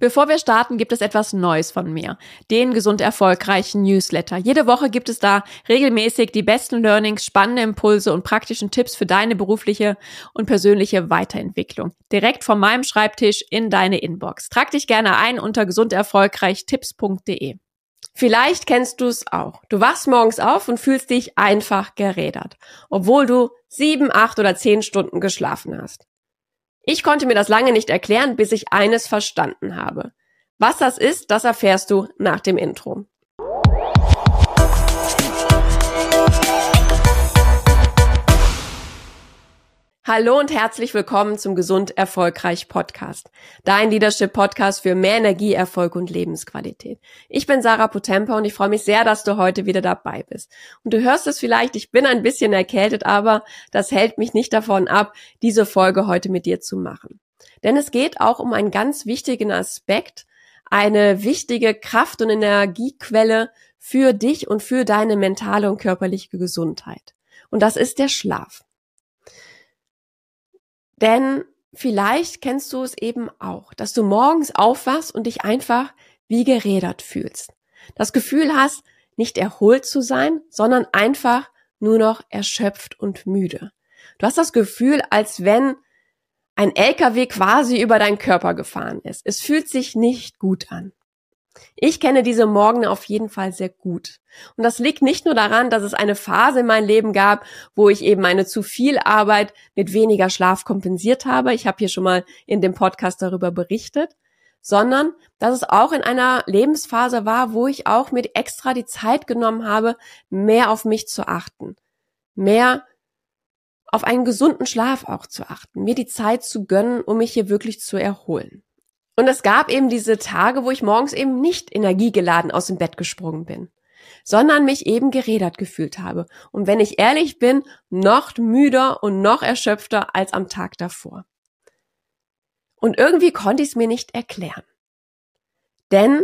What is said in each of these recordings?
Bevor wir starten, gibt es etwas Neues von mir. Den gesund erfolgreichen Newsletter. Jede Woche gibt es da regelmäßig die besten Learnings, spannende Impulse und praktischen Tipps für deine berufliche und persönliche Weiterentwicklung. Direkt von meinem Schreibtisch in deine Inbox. Trag dich gerne ein unter gesunderfolgreichtipps.de. Vielleicht kennst du es auch. Du wachst morgens auf und fühlst dich einfach gerädert, obwohl du sieben, acht oder zehn Stunden geschlafen hast. Ich konnte mir das lange nicht erklären, bis ich eines verstanden habe. Was das ist, das erfährst du nach dem Intro. Hallo und herzlich willkommen zum Gesund Erfolgreich Podcast. Dein Leadership Podcast für mehr Energie, Erfolg und Lebensqualität. Ich bin Sarah Potempa und ich freue mich sehr, dass du heute wieder dabei bist. Und du hörst es vielleicht, ich bin ein bisschen erkältet, aber das hält mich nicht davon ab, diese Folge heute mit dir zu machen. Denn es geht auch um einen ganz wichtigen Aspekt, eine wichtige Kraft- und Energiequelle für dich und für deine mentale und körperliche Gesundheit. Und das ist der Schlaf. Denn vielleicht kennst du es eben auch, dass du morgens aufwachst und dich einfach wie gerädert fühlst. Das Gefühl hast, nicht erholt zu sein, sondern einfach nur noch erschöpft und müde. Du hast das Gefühl, als wenn ein LKW quasi über deinen Körper gefahren ist. Es fühlt sich nicht gut an. Ich kenne diese Morgen auf jeden Fall sehr gut. Und das liegt nicht nur daran, dass es eine Phase in meinem Leben gab, wo ich eben meine zu viel Arbeit mit weniger Schlaf kompensiert habe. Ich habe hier schon mal in dem Podcast darüber berichtet, sondern dass es auch in einer Lebensphase war, wo ich auch mit extra die Zeit genommen habe, mehr auf mich zu achten, mehr auf einen gesunden Schlaf auch zu achten, mir die Zeit zu gönnen, um mich hier wirklich zu erholen. Und es gab eben diese Tage, wo ich morgens eben nicht energiegeladen aus dem Bett gesprungen bin, sondern mich eben gerädert gefühlt habe. Und wenn ich ehrlich bin, noch müder und noch erschöpfter als am Tag davor. Und irgendwie konnte ich es mir nicht erklären. Denn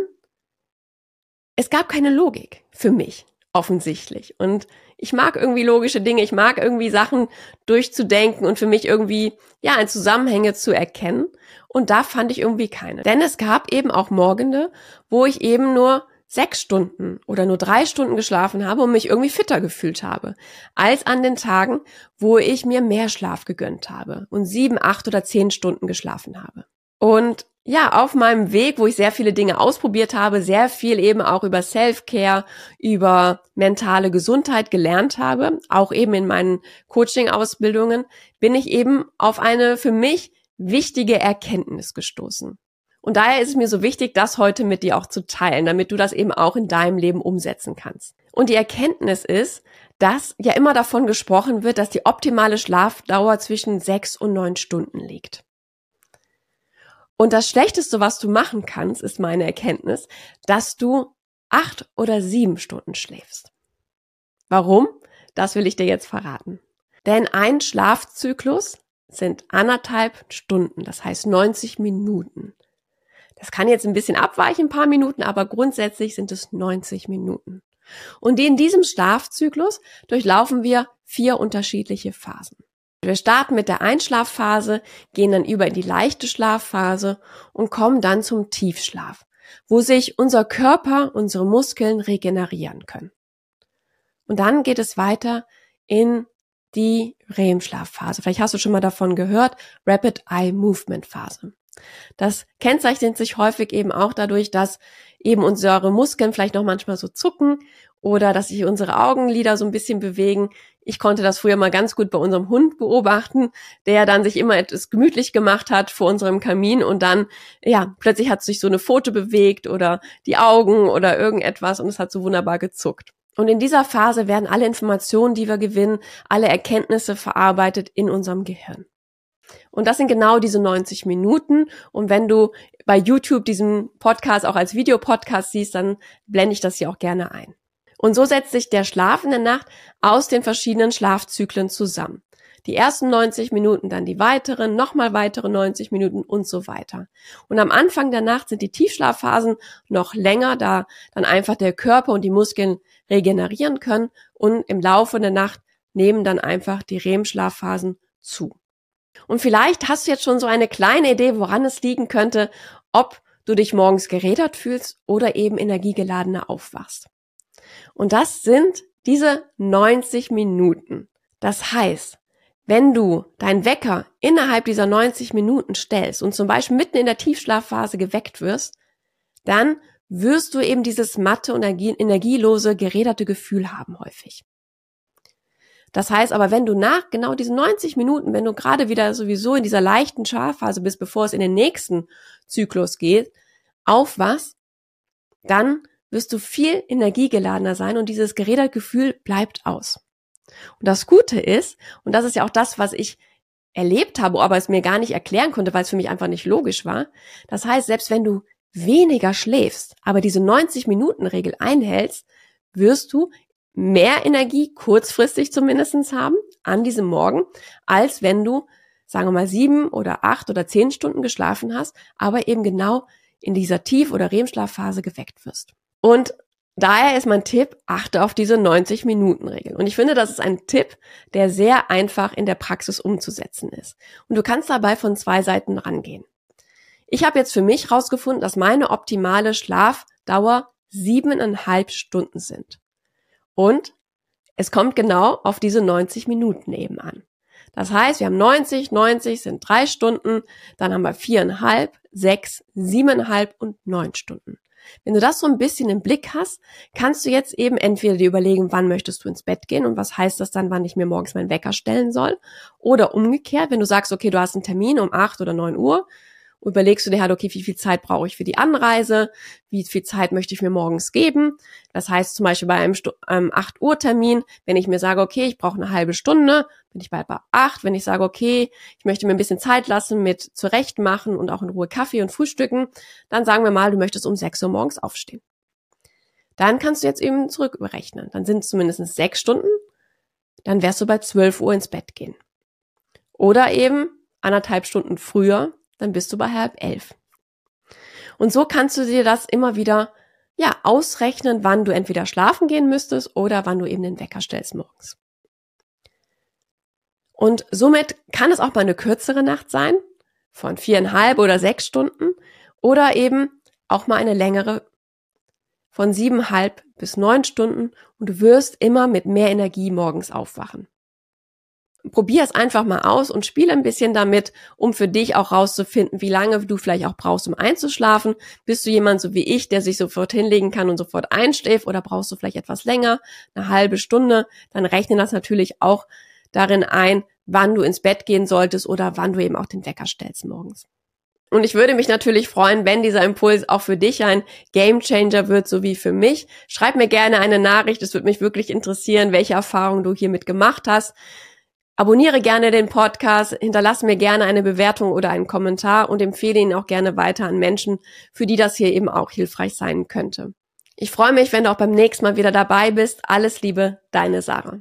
es gab keine Logik für mich, offensichtlich. Und ich mag irgendwie logische Dinge, ich mag irgendwie Sachen durchzudenken und für mich irgendwie, ja, ein Zusammenhänge zu erkennen. Und da fand ich irgendwie keine. Denn es gab eben auch Morgende, wo ich eben nur sechs Stunden oder nur drei Stunden geschlafen habe und mich irgendwie fitter gefühlt habe, als an den Tagen, wo ich mir mehr Schlaf gegönnt habe und sieben, acht oder zehn Stunden geschlafen habe. Und ja, auf meinem Weg, wo ich sehr viele Dinge ausprobiert habe, sehr viel eben auch über Self-Care, über mentale Gesundheit gelernt habe, auch eben in meinen Coaching-Ausbildungen, bin ich eben auf eine für mich wichtige Erkenntnis gestoßen. Und daher ist es mir so wichtig, das heute mit dir auch zu teilen, damit du das eben auch in deinem Leben umsetzen kannst. Und die Erkenntnis ist, dass ja immer davon gesprochen wird, dass die optimale Schlafdauer zwischen sechs und neun Stunden liegt. Und das Schlechteste, was du machen kannst, ist meine Erkenntnis, dass du acht oder sieben Stunden schläfst. Warum? Das will ich dir jetzt verraten. Denn ein Schlafzyklus sind anderthalb Stunden, das heißt 90 Minuten. Das kann jetzt ein bisschen abweichen, ein paar Minuten, aber grundsätzlich sind es 90 Minuten. Und in diesem Schlafzyklus durchlaufen wir vier unterschiedliche Phasen. Wir starten mit der Einschlafphase, gehen dann über in die leichte Schlafphase und kommen dann zum Tiefschlaf, wo sich unser Körper, unsere Muskeln regenerieren können. Und dann geht es weiter in die REM-Schlafphase. Vielleicht hast du schon mal davon gehört, Rapid Eye Movement Phase. Das kennzeichnet sich häufig eben auch dadurch, dass eben unsere Muskeln vielleicht noch manchmal so zucken oder dass sich unsere Augenlider so ein bisschen bewegen. Ich konnte das früher mal ganz gut bei unserem Hund beobachten, der dann sich immer etwas gemütlich gemacht hat vor unserem Kamin und dann, ja, plötzlich hat sich so eine Pfote bewegt oder die Augen oder irgendetwas und es hat so wunderbar gezuckt. Und in dieser Phase werden alle Informationen, die wir gewinnen, alle Erkenntnisse verarbeitet in unserem Gehirn. Und das sind genau diese 90 Minuten. Und wenn du bei YouTube diesen Podcast auch als Videopodcast siehst, dann blende ich das hier auch gerne ein. Und so setzt sich der Schlaf in der Nacht aus den verschiedenen Schlafzyklen zusammen. Die ersten 90 Minuten, dann die weiteren, nochmal weitere 90 Minuten und so weiter. Und am Anfang der Nacht sind die Tiefschlafphasen noch länger, da dann einfach der Körper und die Muskeln regenerieren können und im Laufe der Nacht nehmen dann einfach die REM-Schlafphasen zu. Und vielleicht hast du jetzt schon so eine kleine Idee, woran es liegen könnte, ob du dich morgens gerädert fühlst oder eben energiegeladener aufwachst. Und das sind diese 90 Minuten. Das heißt, wenn du deinen Wecker innerhalb dieser 90 Minuten stellst und zum Beispiel mitten in der Tiefschlafphase geweckt wirst, dann wirst du eben dieses matte und energielose, geräderte Gefühl haben häufig. Das heißt aber, wenn du nach genau diesen 90 Minuten, wenn du gerade wieder sowieso in dieser leichten Schlafphase bist, bevor es in den nächsten Zyklus geht, aufwachst, dann wirst du viel energiegeladener sein und dieses geräderte Gefühl bleibt aus. Und das Gute ist, und das ist ja auch das, was ich erlebt habe, aber es mir gar nicht erklären konnte, weil es für mich einfach nicht logisch war. Das heißt, selbst wenn du weniger schläfst, aber diese 90-Minuten-Regel einhältst, wirst du mehr Energie kurzfristig zumindestens haben an diesem Morgen, als wenn du, sagen wir mal, sieben oder acht oder zehn Stunden geschlafen hast, aber eben genau in dieser Tief- oder REM-Schlafphase geweckt wirst. Und Daher ist mein Tipp, achte auf diese 90-Minuten-Regel. Und ich finde, das ist ein Tipp, der sehr einfach in der Praxis umzusetzen ist. Und du kannst dabei von zwei Seiten rangehen. Ich habe jetzt für mich herausgefunden, dass meine optimale Schlafdauer siebeneinhalb Stunden sind. Und es kommt genau auf diese 90 Minuten eben an. Das heißt, wir haben 90, 90 sind drei Stunden, dann haben wir viereinhalb, sechs, siebeneinhalb und neun Stunden. Wenn du das so ein bisschen im Blick hast, kannst du jetzt eben entweder dir überlegen, wann möchtest du ins Bett gehen und was heißt das dann, wann ich mir morgens meinen Wecker stellen soll. Oder umgekehrt, wenn du sagst, okay, du hast einen Termin um acht oder neun Uhr, überlegst du dir halt, okay, wie viel Zeit brauche ich für die Anreise, wie viel Zeit möchte ich mir morgens geben. Das heißt zum Beispiel bei einem ähm, 8 Uhr Termin, wenn ich mir sage, okay, ich brauche eine halbe Stunde, bin ich bei 8. Wenn ich sage, okay, ich möchte mir ein bisschen Zeit lassen mit zurechtmachen und auch in Ruhe Kaffee und Frühstücken, dann sagen wir mal, du möchtest um 6 Uhr morgens aufstehen. Dann kannst du jetzt eben zurückberechnen. Dann sind es zumindest sechs Stunden. Dann wärst du bei 12 Uhr ins Bett gehen. Oder eben anderthalb Stunden früher, dann bist du bei halb elf. Und so kannst du dir das immer wieder ja ausrechnen, wann du entweder schlafen gehen müsstest oder wann du eben den Wecker stellst morgens. Und somit kann es auch mal eine kürzere Nacht sein, von viereinhalb oder sechs Stunden, oder eben auch mal eine längere von siebeneinhalb bis neun Stunden und du wirst immer mit mehr Energie morgens aufwachen probier es einfach mal aus und spiele ein bisschen damit, um für dich auch rauszufinden, wie lange du vielleicht auch brauchst, um einzuschlafen. Bist du jemand so wie ich, der sich sofort hinlegen kann und sofort einschläft oder brauchst du vielleicht etwas länger, eine halbe Stunde? Dann rechne das natürlich auch darin ein, wann du ins Bett gehen solltest oder wann du eben auch den Wecker stellst morgens. Und ich würde mich natürlich freuen, wenn dieser Impuls auch für dich ein Game Changer wird, so wie für mich. Schreib mir gerne eine Nachricht. Es würde mich wirklich interessieren, welche Erfahrungen du hiermit gemacht hast. Abonniere gerne den Podcast, hinterlasse mir gerne eine Bewertung oder einen Kommentar und empfehle ihn auch gerne weiter an Menschen, für die das hier eben auch hilfreich sein könnte. Ich freue mich, wenn du auch beim nächsten Mal wieder dabei bist. Alles Liebe, deine Sarah.